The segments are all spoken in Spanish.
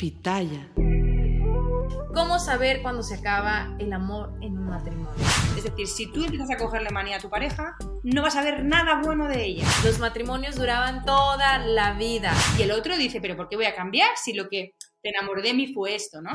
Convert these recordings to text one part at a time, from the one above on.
Pitaya. ¿Cómo saber cuándo se acaba el amor en un matrimonio? Es decir, si tú empiezas a cogerle manía a tu pareja, no vas a ver nada bueno de ella. Los matrimonios duraban toda la vida. Y el otro dice, pero ¿por qué voy a cambiar si lo que te enamoré de mí fue esto, no?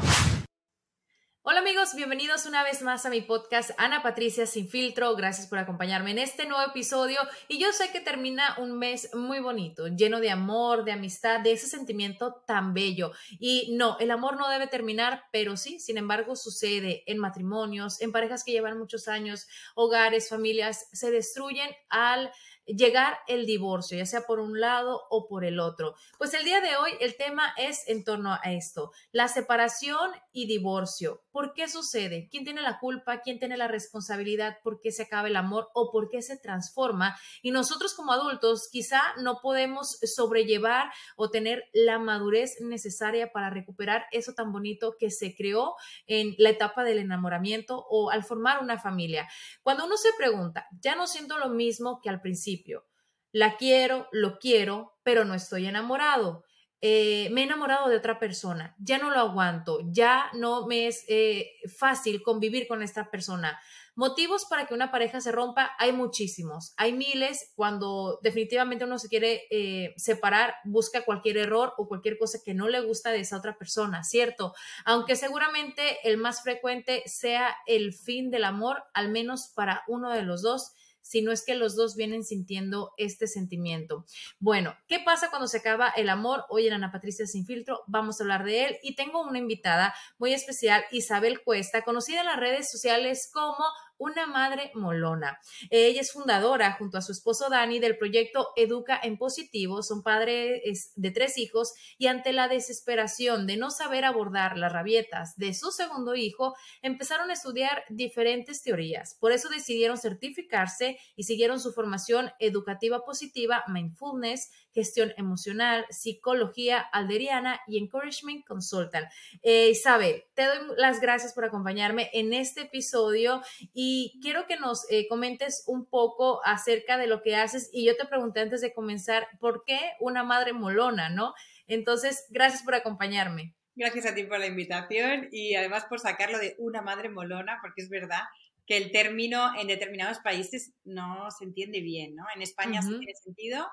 Hola amigos, bienvenidos una vez más a mi podcast Ana Patricia Sin Filtro. Gracias por acompañarme en este nuevo episodio y yo sé que termina un mes muy bonito, lleno de amor, de amistad, de ese sentimiento tan bello. Y no, el amor no debe terminar, pero sí, sin embargo, sucede en matrimonios, en parejas que llevan muchos años, hogares, familias, se destruyen al llegar el divorcio, ya sea por un lado o por el otro. Pues el día de hoy el tema es en torno a esto, la separación y divorcio. ¿Por qué sucede? ¿Quién tiene la culpa? ¿Quién tiene la responsabilidad? ¿Por qué se acaba el amor o por qué se transforma? Y nosotros como adultos quizá no podemos sobrellevar o tener la madurez necesaria para recuperar eso tan bonito que se creó en la etapa del enamoramiento o al formar una familia. Cuando uno se pregunta, ya no siento lo mismo que al principio, la quiero, lo quiero, pero no estoy enamorado. Eh, me he enamorado de otra persona, ya no lo aguanto, ya no me es eh, fácil convivir con esta persona. Motivos para que una pareja se rompa hay muchísimos, hay miles. Cuando definitivamente uno se quiere eh, separar, busca cualquier error o cualquier cosa que no le gusta de esa otra persona, ¿cierto? Aunque seguramente el más frecuente sea el fin del amor, al menos para uno de los dos si no es que los dos vienen sintiendo este sentimiento. Bueno, ¿qué pasa cuando se acaba el amor? Hoy en Ana Patricia Sin Filtro vamos a hablar de él y tengo una invitada muy especial, Isabel Cuesta, conocida en las redes sociales como una madre molona. Ella es fundadora junto a su esposo Dani del proyecto Educa en Positivo, son padres de tres hijos y ante la desesperación de no saber abordar las rabietas de su segundo hijo, empezaron a estudiar diferentes teorías. Por eso decidieron certificarse y siguieron su formación educativa positiva, mindfulness, gestión emocional, psicología alderiana y encouragement consultant. Eh, Isabel, te doy las gracias por acompañarme en este episodio y quiero que nos eh, comentes un poco acerca de lo que haces. Y yo te pregunté antes de comenzar, ¿por qué una madre molona, no? Entonces, gracias por acompañarme. Gracias a ti por la invitación y además por sacarlo de una madre molona, porque es verdad que el término en determinados países no se entiende bien, ¿no? En España sí tiene sentido,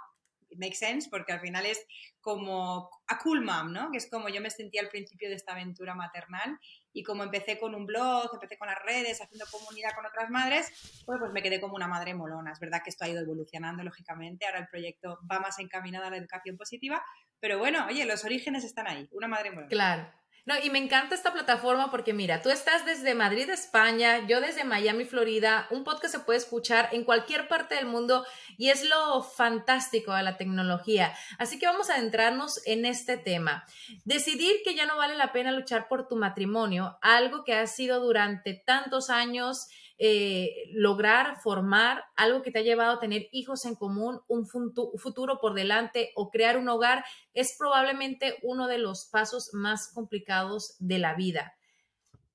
makes sense, porque al final es como a cool mom, ¿no? Que es como yo me sentía al principio de esta aventura maternal y como empecé con un blog, empecé con las redes, haciendo comunidad con otras madres, pues, pues me quedé como una madre molona. Es verdad que esto ha ido evolucionando, lógicamente, ahora el proyecto va más encaminado a la educación positiva, pero bueno, oye, los orígenes están ahí, una madre molona. Claro. No, y me encanta esta plataforma porque mira, tú estás desde Madrid, España, yo desde Miami, Florida, un podcast se puede escuchar en cualquier parte del mundo y es lo fantástico de la tecnología. Así que vamos a adentrarnos en este tema. Decidir que ya no vale la pena luchar por tu matrimonio, algo que ha sido durante tantos años eh, lograr formar algo que te ha llevado a tener hijos en común, un futuro por delante o crear un hogar, es probablemente uno de los pasos más complicados de la vida.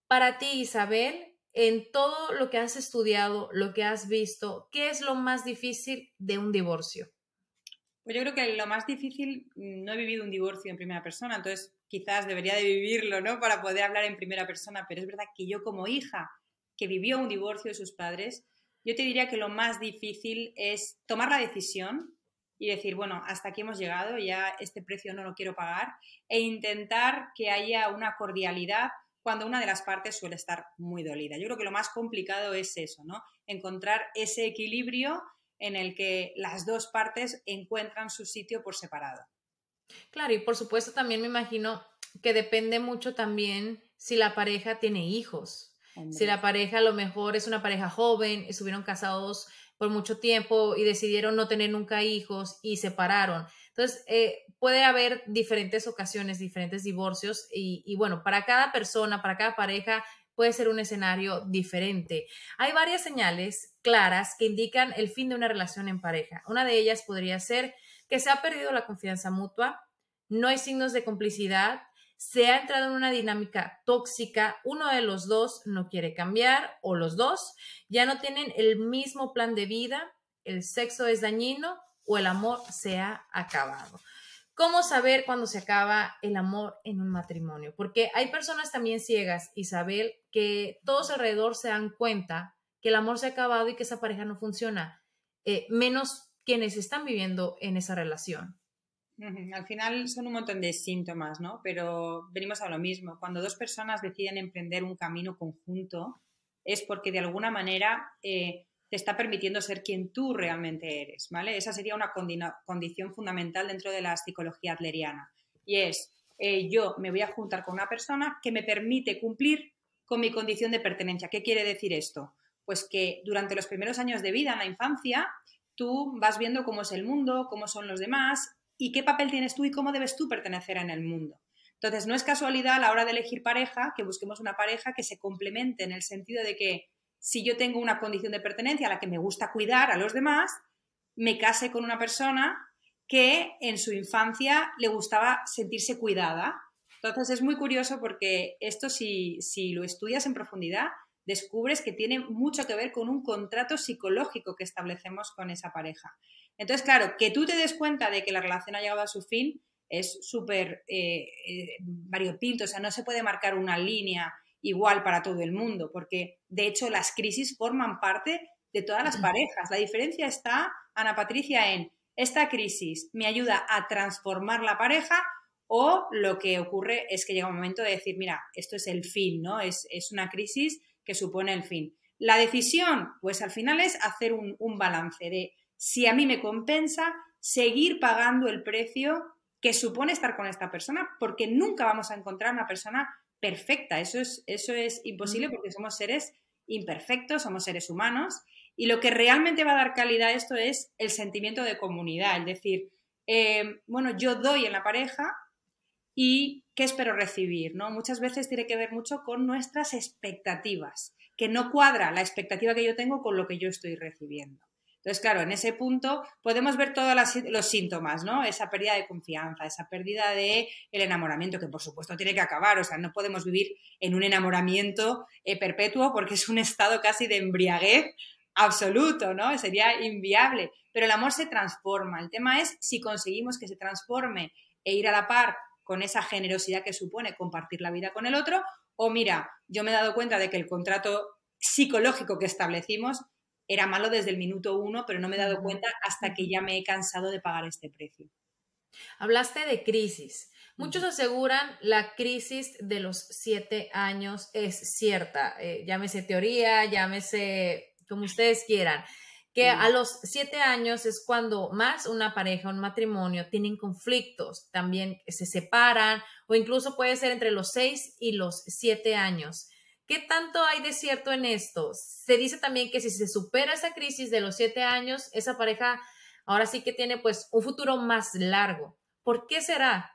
Para ti, Isabel, en todo lo que has estudiado, lo que has visto, ¿qué es lo más difícil de un divorcio? Pues yo creo que lo más difícil, mm, no he vivido un divorcio en primera persona, entonces quizás debería de vivirlo, ¿no? Para poder hablar en primera persona, pero es verdad que yo como hija que vivió un divorcio de sus padres, yo te diría que lo más difícil es tomar la decisión y decir, bueno, hasta aquí hemos llegado, ya este precio no lo quiero pagar, e intentar que haya una cordialidad cuando una de las partes suele estar muy dolida. Yo creo que lo más complicado es eso, ¿no? Encontrar ese equilibrio en el que las dos partes encuentran su sitio por separado. Claro, y por supuesto también me imagino que depende mucho también si la pareja tiene hijos. Si la pareja a lo mejor es una pareja joven, estuvieron casados por mucho tiempo y decidieron no tener nunca hijos y separaron. Entonces, eh, puede haber diferentes ocasiones, diferentes divorcios y, y bueno, para cada persona, para cada pareja puede ser un escenario diferente. Hay varias señales claras que indican el fin de una relación en pareja. Una de ellas podría ser que se ha perdido la confianza mutua, no hay signos de complicidad, se ha entrado en una dinámica tóxica, uno de los dos no quiere cambiar o los dos ya no tienen el mismo plan de vida, el sexo es dañino o el amor se ha acabado. ¿Cómo saber cuándo se acaba el amor en un matrimonio? Porque hay personas también ciegas, Isabel, que todos alrededor se dan cuenta que el amor se ha acabado y que esa pareja no funciona, eh, menos quienes están viviendo en esa relación. Al final son un montón de síntomas, ¿no? Pero venimos a lo mismo. Cuando dos personas deciden emprender un camino conjunto, es porque de alguna manera eh, te está permitiendo ser quien tú realmente eres, ¿vale? Esa sería una condición fundamental dentro de la psicología adleriana. Y es, eh, yo me voy a juntar con una persona que me permite cumplir con mi condición de pertenencia. ¿Qué quiere decir esto? Pues que durante los primeros años de vida, en la infancia, tú vas viendo cómo es el mundo, cómo son los demás y qué papel tienes tú y cómo debes tú pertenecer en el mundo. Entonces, no es casualidad a la hora de elegir pareja que busquemos una pareja que se complemente en el sentido de que si yo tengo una condición de pertenencia a la que me gusta cuidar a los demás, me case con una persona que en su infancia le gustaba sentirse cuidada. Entonces es muy curioso porque esto si, si lo estudias en profundidad, descubres que tiene mucho que ver con un contrato psicológico que establecemos con esa pareja. Entonces, claro, que tú te des cuenta de que la relación ha llegado a su fin es súper eh, eh, variopinto, o sea, no se puede marcar una línea igual para todo el mundo, porque de hecho las crisis forman parte de todas las parejas. La diferencia está, Ana Patricia, en esta crisis me ayuda a transformar la pareja o lo que ocurre es que llega un momento de decir, mira, esto es el fin, ¿no? Es, una crisis que supone el fin. La decisión, pues al final es hacer un, un balance de si a mí me compensa seguir pagando el precio que supone estar con esta persona, porque nunca vamos a encontrar una persona perfecta. Eso es, eso es imposible porque somos seres imperfectos, somos seres humanos. Y lo que realmente va a dar calidad a esto es el sentimiento de comunidad, es decir, eh, bueno, yo doy en la pareja y qué espero recibir, ¿no? Muchas veces tiene que ver mucho con nuestras expectativas, que no cuadra la expectativa que yo tengo con lo que yo estoy recibiendo. Entonces, claro, en ese punto podemos ver todos los síntomas, ¿no? Esa pérdida de confianza, esa pérdida de el enamoramiento, que por supuesto tiene que acabar, o sea, no podemos vivir en un enamoramiento eh, perpetuo porque es un estado casi de embriaguez absoluto, ¿no? Sería inviable. Pero el amor se transforma. El tema es si conseguimos que se transforme e ir a la par con esa generosidad que supone compartir la vida con el otro, o mira, yo me he dado cuenta de que el contrato psicológico que establecimos era malo desde el minuto uno, pero no me he dado cuenta hasta que ya me he cansado de pagar este precio. Hablaste de crisis. Muchos aseguran la crisis de los siete años es cierta. Eh, llámese teoría, llámese como ustedes quieran. Que a los siete años es cuando más una pareja, un matrimonio, tienen conflictos, también se separan o incluso puede ser entre los seis y los siete años. ¿Qué tanto hay de cierto en esto? Se dice también que si se supera esa crisis de los siete años, esa pareja ahora sí que tiene pues un futuro más largo. ¿Por qué será?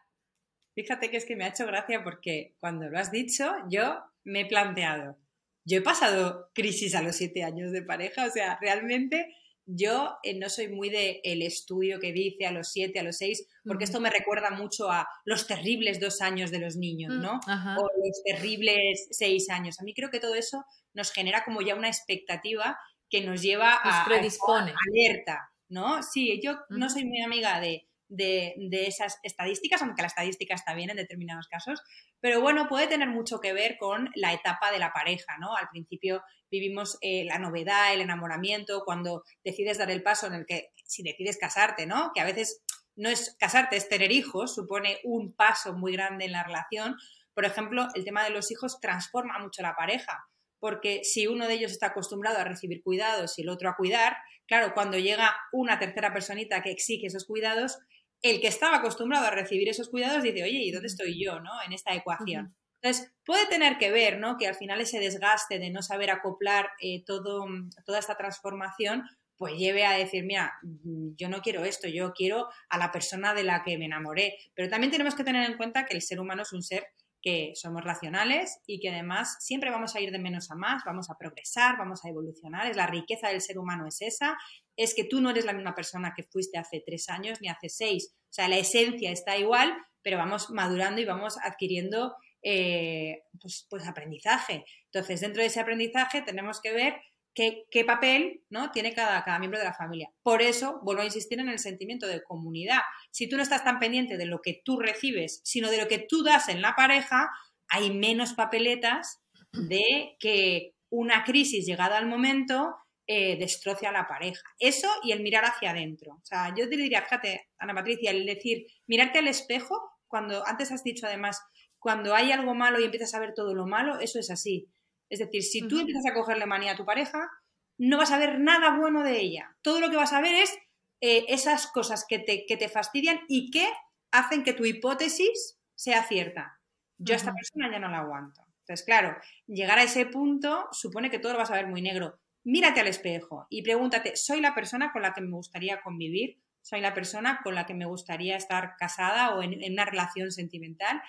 Fíjate que es que me ha hecho gracia porque cuando lo has dicho, yo me he planteado, yo he pasado crisis a los siete años de pareja, o sea, realmente yo eh, no soy muy de el estudio que dice a los siete, a los seis, porque esto me recuerda mucho a los terribles dos años de los niños, ¿no? O los terribles seis años. A mí creo que todo eso nos genera como ya una expectativa que nos lleva a, predispone. alerta, ¿no? Sí, yo no soy muy amiga de, de, esas estadísticas, aunque la estadística está bien en determinados casos, pero bueno, puede tener mucho que ver con la etapa de la pareja, ¿no? Al principio vivimos eh, la novedad, el enamoramiento, cuando decides dar el paso en el que, si decides casarte, ¿no? Que a veces no es casarte, es tener hijos, supone un paso muy grande en la relación. Por ejemplo, el tema de los hijos transforma mucho la pareja, porque si uno de ellos está acostumbrado a recibir cuidados y el otro a cuidar, claro, cuando llega una tercera personita que exige esos cuidados, el que estaba acostumbrado a recibir esos cuidados dice, oye, ¿y dónde estoy yo, no? En esta ecuación. Entonces, puede tener que ver, ¿no? Que al final ese desgaste de no saber acoplar eh, todo, toda esta transformación, pues lleve a decir, mira, mm, yo no quiero esto, yo quiero a la persona de la que me enamoré. Pero también tenemos que tener en cuenta que el ser humano es un ser que somos racionales y que además siempre vamos a ir de menos a más, vamos a progresar, vamos a evolucionar. Es la riqueza del ser humano es esa, es que tú no eres la misma persona que fuiste hace tres años ni hace seis. O sea, la esencia está igual, pero vamos madurando y vamos adquiriendo eh, pues, pues, aprendizaje. Entonces, dentro de ese aprendizaje tenemos que ver qué, papel ¿no? tiene cada, cada, miembro de la familia. Por eso, vuelvo a insistir en el sentimiento de comunidad. Si tú no estás tan pendiente de lo que tú recibes, sino de lo que tú das en la pareja, hay menos papeletas de que una crisis llegada al momento eh, destroce a la pareja. Eso y el mirar hacia adentro. O sea, yo te diría, fíjate, Ana Patricia, el decir, mirarte al espejo, cuando antes has dicho además, cuando hay algo malo y empiezas a ver todo lo malo, eso es así. Es decir, si tú empiezas a cogerle manía a tu pareja, no vas a ver nada bueno de ella. Todo lo que vas a ver es eh, esas cosas que te, que te, fastidian y que hacen que tu hipótesis sea cierta. Yo a esta persona ya no la aguanto. Entonces, claro, llegar a ese punto supone que todo lo vas a ver muy negro. Mírate al espejo y pregúntate, ¿soy la persona con la que me gustaría convivir? ¿Soy la persona con la que me gustaría estar casada o en una relación sentimental?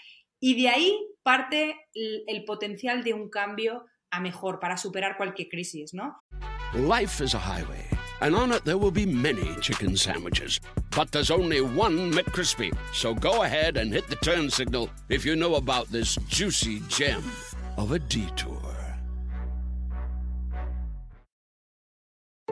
Y de ahí parte el, potencial de un cambio a mejor para superar cualquier crisis, ¿no? Life is a highway, and on it there will be many chicken sandwiches. But there's only one McCrispy. So go ahead and hit the turn signal if you know about this juicy gem of a detour.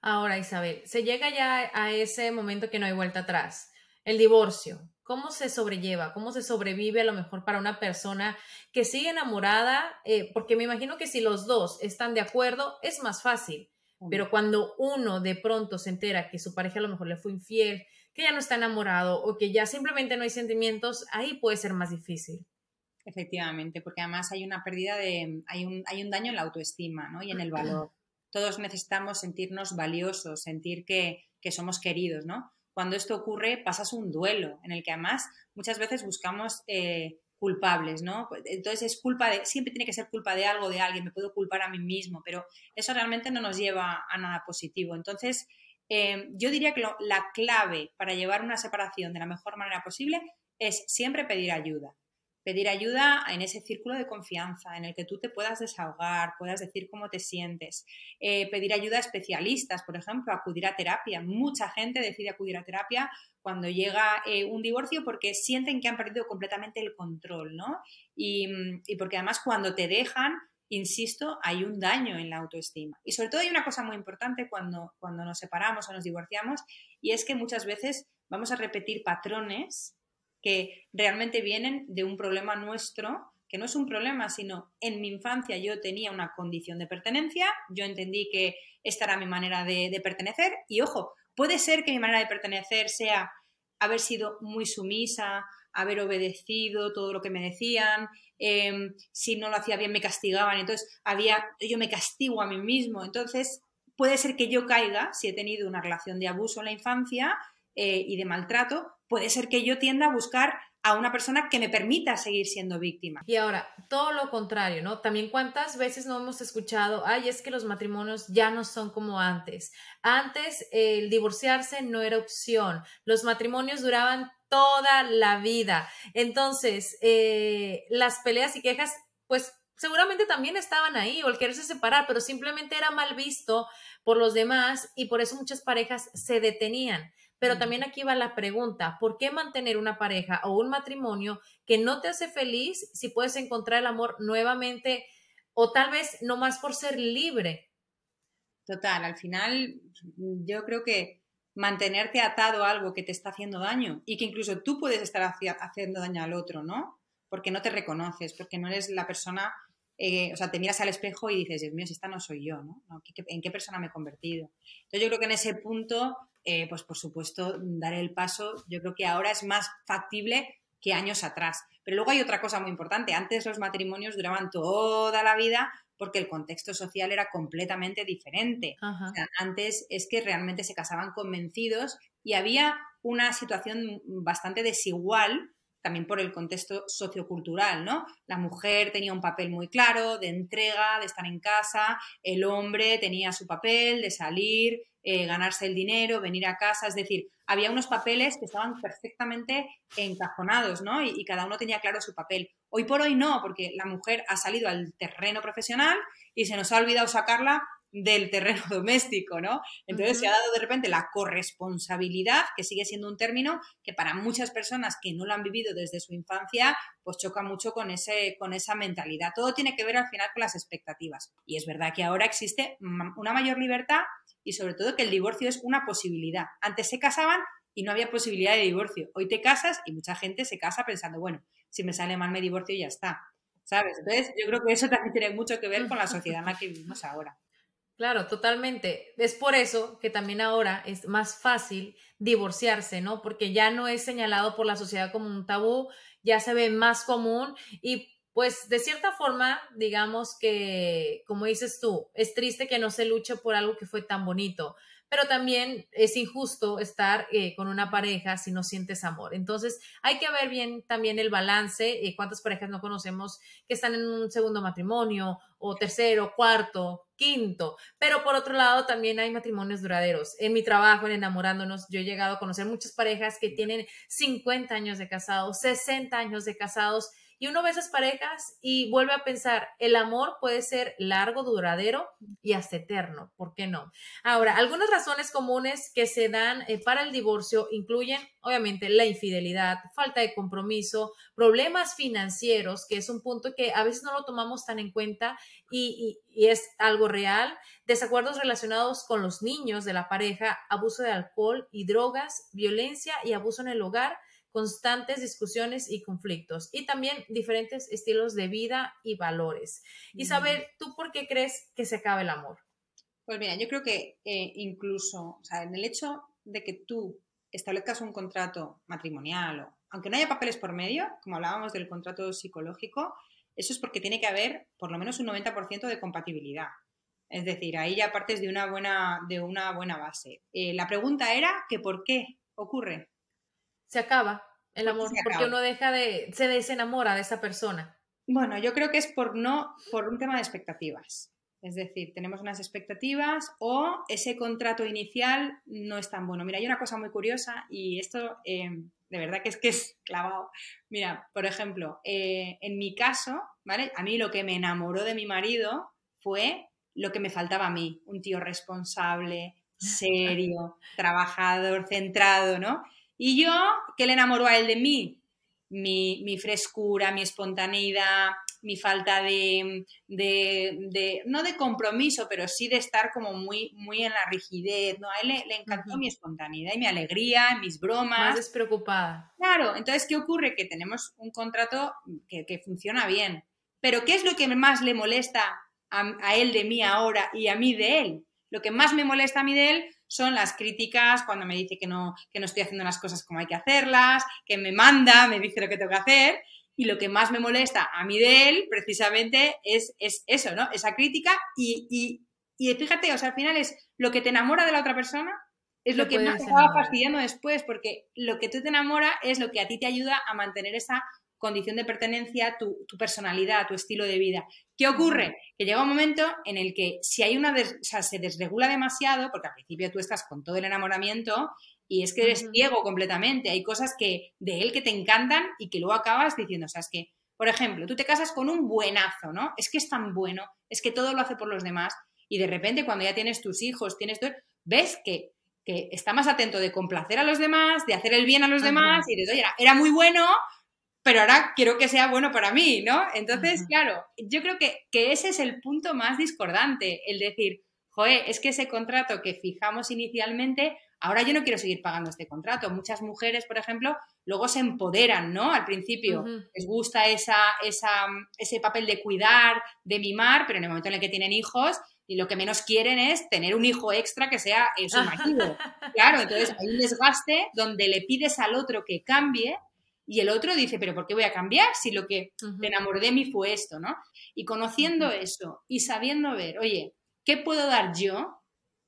Ahora, Isabel, se llega ya a ese momento que no hay vuelta atrás, el divorcio. ¿Cómo se sobrelleva? ¿Cómo se sobrevive a lo mejor para una persona que sigue enamorada? Eh, porque me imagino que si los dos están de acuerdo, es más fácil. Pero cuando uno de pronto se entera que su pareja a lo mejor le fue infiel, que ya no está enamorado o que ya simplemente no hay sentimientos, ahí puede ser más difícil. Efectivamente, porque además hay una pérdida de, hay un, hay un daño en la autoestima ¿no? y en el valor todos necesitamos sentirnos valiosos, sentir que, somos queridos, ¿no? Cuando esto ocurre, pasas un duelo en el que además muchas veces buscamos eh, culpables, ¿no? Entonces es culpa de, siempre tiene que ser culpa de algo, de alguien, me puedo culpar a mí mismo, pero eso realmente no nos lleva a nada positivo. Entonces, eh, yo diría que la clave para llevar una separación de la mejor manera posible es siempre pedir ayuda pedir ayuda en ese círculo de confianza en el que tú te puedas desahogar, puedas decir cómo te sientes, eh, pedir ayuda a especialistas, por ejemplo, acudir a terapia. Mucha gente decide acudir a terapia cuando llega eh, un divorcio porque sienten que han perdido completamente el control, ¿no? Y, porque además cuando te dejan, insisto, hay un daño en la autoestima. Y sobre todo hay una cosa muy importante cuando, cuando nos separamos o nos divorciamos y es que muchas veces vamos a repetir patrones que realmente vienen de un problema nuestro, que no es un problema, sino en mi infancia yo tenía una condición de pertenencia, yo entendí que esta era mi manera de, pertenecer y ojo, puede ser que mi manera de pertenecer sea haber sido muy sumisa, haber obedecido todo lo que me decían, em, si no lo hacía bien me castigaban, entonces había, yo me castigo a mí mismo, entonces puede ser que yo caiga, si he tenido una relación de abuso en la infancia, eh, y de maltrato, puede ser que yo tienda a buscar a una persona que me permita seguir siendo víctima. Y ahora, todo lo contrario, ¿no? También cuántas veces no hemos escuchado, ay, es que los matrimonios ya no son como antes. Antes el divorciarse no era opción, los matrimonios duraban toda la vida. Entonces, eh, las peleas y quejas, pues seguramente también estaban ahí o el quererse separar, pero simplemente era mal visto por los demás y por eso muchas parejas se detenían. Pero también aquí va la pregunta, ¿por qué mantener una pareja o un matrimonio que no te hace feliz si puedes encontrar el amor nuevamente o tal vez no más por ser libre? Total, al final yo creo que mantenerte atado a algo que te está haciendo daño y que incluso tú puedes estar haciendo daño al otro, ¿no? Porque no te reconoces, porque no eres la persona, eh, o sea, te miras al espejo y dices, Dios mío, si esta no soy yo, ¿no? ¿En qué persona me he convertido? Entonces yo creo que en ese punto eh, pues por supuesto, dar el paso, yo creo que ahora es más factible que años atrás. Pero luego hay otra cosa muy importante. Antes los matrimonios duraban toda la vida porque el contexto social era completamente diferente. antes es que realmente se casaban convencidos y había una situación bastante desigual también por el contexto sociocultural, ¿no? La mujer tenía un papel muy claro de entrega, de estar en casa, el hombre tenía su papel de salir, eh, ganarse el dinero, venir a casa, es decir, había unos papeles que estaban perfectamente encajonados, ¿no? Y, y, cada uno tenía claro su papel. Hoy por hoy no, porque la mujer ha salido al terreno profesional y se nos ha olvidado sacarla del terreno doméstico, ¿no? Entonces se ha dado de repente la corresponsabilidad, que sigue siendo un término que para muchas personas que no lo han vivido desde su infancia, pues choca mucho con, ese, con esa mentalidad. Todo tiene que ver al final con las expectativas. Y es verdad que ahora existe una mayor libertad y sobre todo que el divorcio es una posibilidad. Antes se casaban y no había posibilidad de divorcio. Hoy te casas y mucha gente se casa pensando, bueno, si me sale mal me divorcio y ya está. ¿Sabes? Entonces, yo creo que eso también tiene mucho que ver con la sociedad en la que vivimos ahora. Claro, totalmente. Es por eso que también ahora es más fácil divorciarse, ¿no? Porque ya no es señalado por la sociedad como un tabú, ya se ve más común y pues de cierta forma, digamos que, como dices tú, es triste que no se luche por algo que fue tan bonito, pero también es injusto estar eh, con una pareja si no sientes amor. Entonces, hay que ver bien también el balance, eh, cuántas parejas no conocemos que están en un segundo matrimonio o tercero, cuarto, quinto, pero por otro lado también hay matrimonios duraderos. En mi trabajo, en enamorándonos, yo he llegado a conocer muchas parejas que tienen 50 años de casados, 60 años de casados y uno ve esas parejas y vuelve a pensar, el amor puede ser largo, duradero y hasta eterno, ¿por qué no? Ahora, algunas razones comunes que se dan eh, para el divorcio incluyen, obviamente, la infidelidad, falta de compromiso, problemas financieros, que es un punto que a veces no lo tomamos tan en cuenta y, y es algo real, desacuerdos relacionados con los niños de la pareja, abuso de alcohol y drogas, violencia y abuso en el hogar, constantes discusiones y conflictos y también diferentes estilos de vida y valores. Isabel, ¿tú por qué crees que se acaba el amor? Pues mira, yo creo que eh, incluso, o sea, en el hecho de que tú establezcas un contrato matrimonial, o, aunque no haya papeles por medio, como hablábamos del contrato psicológico, eso es porque tiene que haber por lo menos un 90% de compatibilidad. Es decir, ahí ya partes de una buena, de una buena base. Eh, la pregunta era que por qué ocurre. Se acaba el amor, porque uno deja de, se desenamora de esa persona. Bueno, yo creo que es por no, por un tema de expectativas. Es decir, tenemos unas expectativas o ese contrato inicial no es tan bueno. Mira, hay una cosa muy curiosa y esto em, de verdad que es que es clavado. Mira, por ejemplo, eh, en mi caso, ¿vale? A mí lo que me enamoró de mi marido fue lo que me faltaba a mí, un tío responsable, serio, trabajador, centrado, ¿no? Y yo, ¿qué le enamoró a él de mí? Mi, frescura, mi espontaneidad, mi falta de, no de compromiso, pero sí de estar como muy, muy en la rigidez, ¿no? A él le, encantó mi espontaneidad y mi alegría, mis bromas. Más despreocupada. Claro, entonces, ¿qué ocurre? Que tenemos un contrato que, que funciona bien. Pero ¿qué es lo que más le molesta a, a él de mí ahora y a mí de él? Lo que más me molesta a mí de él son las críticas cuando me dice que no, que no estoy haciendo las cosas como hay que hacerlas, que me manda, me dice lo que tengo que hacer. Y lo que más me molesta a mí de él, precisamente, es, es eso, ¿no? Esa crítica. Y, y, y fíjate, o sea, al final es lo que te enamora de la otra persona, es lo que más te acaba fastidiando después, porque lo que tú te enamora es lo que a ti te ayuda a mantener esa condición de pertenencia, tu, tu personalidad, tu estilo de vida. ¿Qué ocurre? Que llega un momento en el que si hay una, o sea, se desregula demasiado, porque al principio tú estás con todo el enamoramiento y es que eres ciego completamente, hay cosas que de él que te encantan y que luego acabas diciendo, o sea, es que, por ejemplo, tú te casas con un buenazo, ¿no? Es que es tan bueno, es que todo lo hace por los demás y de repente cuando ya tienes tus hijos, tienes todo, ves que que está más atento de complacer a los demás, de hacer el bien a los demás, y dices, oye, era, muy bueno, pero ahora quiero que sea bueno para mí, ¿no? Entonces, claro, yo creo que, que, ese es el punto más discordante, el decir, joder, es que ese contrato que fijamos inicialmente, ahora yo no quiero seguir pagando este contrato. Muchas mujeres, por ejemplo, luego se empoderan, ¿no? Al principio les gusta esa, esa, ese papel de cuidar, de mimar, pero en el momento en el que tienen hijos, y lo que menos quieren es tener un hijo extra que sea su marido. claro, entonces hay un desgaste donde le pides al otro que cambie y el otro dice, pero ¿por qué voy a cambiar si lo que te enamoré de mí fue esto, ¿no? Y conociendo eso y sabiendo ver, oye, ¿qué puedo dar yo?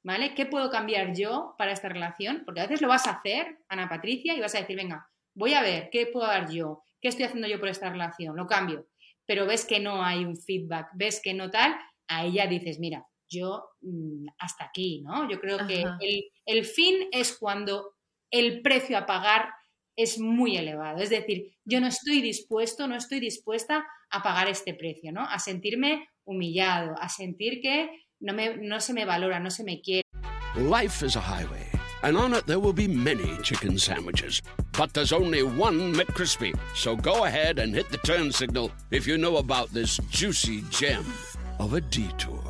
¿Vale? ¿Qué puedo cambiar yo para esta relación? Porque a veces lo vas a hacer, Ana Patricia, y vas a decir, venga, voy a ver, ¿qué puedo dar yo? ¿Qué estoy haciendo yo por esta relación? Lo cambio. Pero ves que no hay un feedback, ves que no tal, a ella dices, mira, yo mm, hasta aquí, ¿no? Yo creo que el, el, fin es cuando el precio a pagar es muy elevado. Es decir, yo no estoy dispuesto, no estoy dispuesta a pagar este precio, ¿no? A sentirme humillado, a sentir que no, me, no se me valora, no se me quiere. Life is a highway, and on it there will be many chicken sandwiches. But there's only one McCrispy. So go ahead and hit the turn signal if you know about this juicy gem of a detour.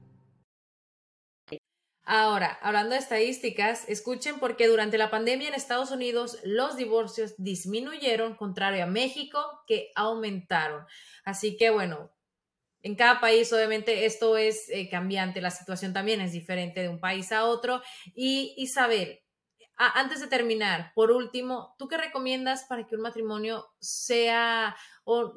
Ahora, hablando de estadísticas, escuchen porque durante la pandemia en Estados Unidos los divorcios disminuyeron, contrario a México, que aumentaron. Así que bueno, en cada país obviamente esto es eh, cambiante, la situación también es diferente de un país a otro. Y Isabel, antes de terminar, por último, ¿tú qué recomiendas para que un matrimonio sea,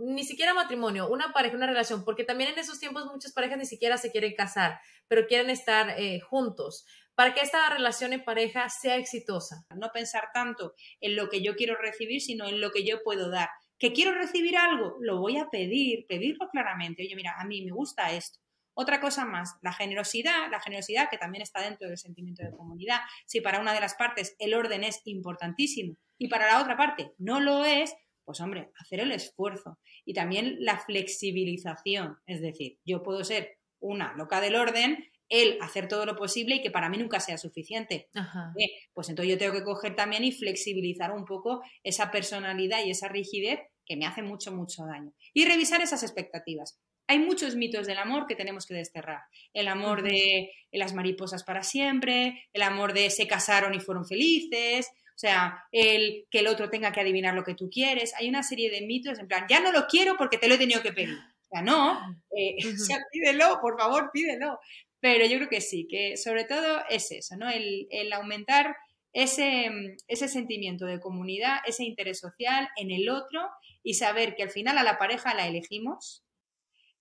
ni siquiera matrimonio, una pareja, una relación? Porque también en esos tiempos muchas parejas ni siquiera se quieren casar, pero quieren estar eh, juntos. Para que esta relación en pareja sea exitosa. No pensar tanto en lo que yo quiero recibir, sino en lo que yo puedo dar. ¿Que quiero recibir algo? Lo voy a pedir, pedirlo claramente. Oye, mira, a mí me gusta esto otra cosa más, la generosidad, la generosidad que también está dentro del sentimiento de comunidad. Si para una de las partes el orden es importantísimo y para la otra parte no lo es, pues hombre, hacer el esfuerzo. Y también la flexibilización, es decir, yo puedo ser una loca del orden, él hacer todo lo posible y que para mí nunca sea suficiente. pues entonces yo tengo que coger también y flexibilizar un poco esa personalidad y esa rigidez que me hace mucho, mucho daño. Y revisar esas expectativas hay muchos mitos del amor que tenemos que desterrar. El amor de las mariposas para siempre, el amor de se casaron y fueron felices, o sea, el que el otro tenga que adivinar lo que tú quieres. Hay una serie de mitos en plan, ya no lo quiero porque te lo he tenido que pedir. O sea, no, eh, pídelo, por favor, pídelo. Pero yo creo que sí, que sobre todo es eso, ¿no? El, el aumentar ese, ese sentimiento de comunidad, ese interés social en el otro y saber que al final a la pareja la elegimos,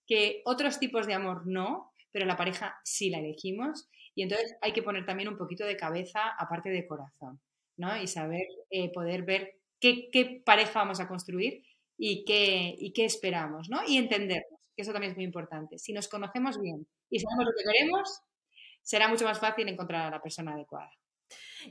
que otros tipos de amor no, pero la pareja sí la elegimos y entonces hay que poner también un poquito de cabeza aparte de corazón, ¿no? Y saber, eh, poder ver qué, pareja vamos a construir y qué, y qué esperamos, ¿no? Y entendernos, que eso también es muy importante. Si nos conocemos bien y sabemos lo que queremos, será mucho más fácil encontrar a la persona adecuada.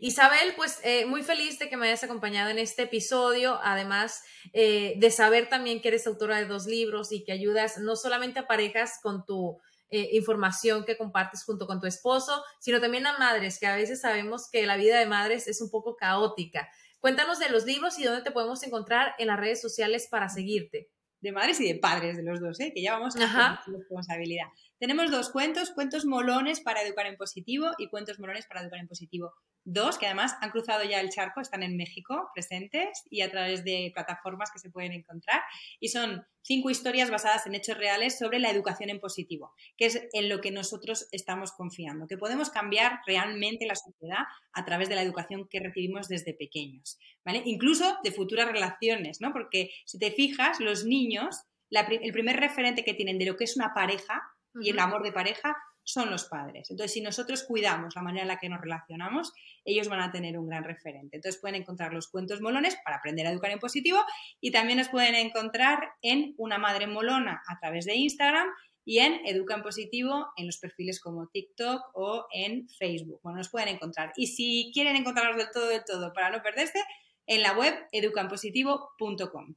Isabel, pues eh, muy feliz de que me hayas acompañado en este episodio, además eh, de saber también que eres autora de dos libros y que ayudas no solamente a parejas con tu eh, información que compartes junto con tu esposo, sino también a madres, que a veces sabemos que la vida de madres es un poco caótica. Cuéntanos de los libros y dónde te podemos encontrar en las redes sociales para seguirte. de madres y de padres de los dos, ¿eh? que ya vamos a responsabilidad. Tenemos dos cuentos, cuentos molones para educar en positivo y cuentos molones para educar en positivo. Dos que además han cruzado ya el charco, están en México presentes y a través de plataformas que se pueden encontrar. Y son cinco historias basadas en hechos reales sobre la educación en positivo, que es en lo que nosotros estamos confiando, que podemos cambiar realmente la sociedad a través de la educación que recibimos desde pequeños, ¿vale? Incluso de futuras relaciones, ¿no? Porque si te fijas, los niños, el primer referente que tienen de lo que es una pareja y el amor de pareja son los padres. Entonces, si nosotros cuidamos la manera en la que nos relacionamos, ellos van a tener un gran referente. Entonces, pueden encontrar los cuentos molones para aprender a educar en positivo y también nos pueden encontrar en Una Madre Molona a través de Instagram y en Educa en Positivo en los perfiles como TikTok o en Facebook. Bueno, nos pueden encontrar. Y si quieren encontrarlos del todo, del todo para no perderse, en la web educanpositivo.com.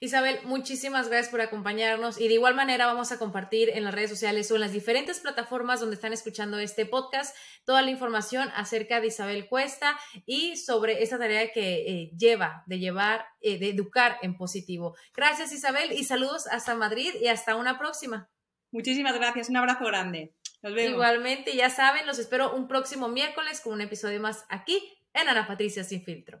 Isabel, muchísimas gracias por acompañarnos y de igual manera vamos a compartir en las redes sociales o en las diferentes plataformas donde están escuchando este podcast toda la información acerca de Isabel Cuesta y sobre esta tarea que eh, lleva de llevar, eh, de educar en positivo. Gracias Isabel y saludos hasta Madrid y hasta una próxima. Muchísimas gracias, un abrazo grande. Nos vemos. Igualmente, ya saben, los espero un próximo miércoles con un episodio más aquí en Ana Patricia Sin Filtro.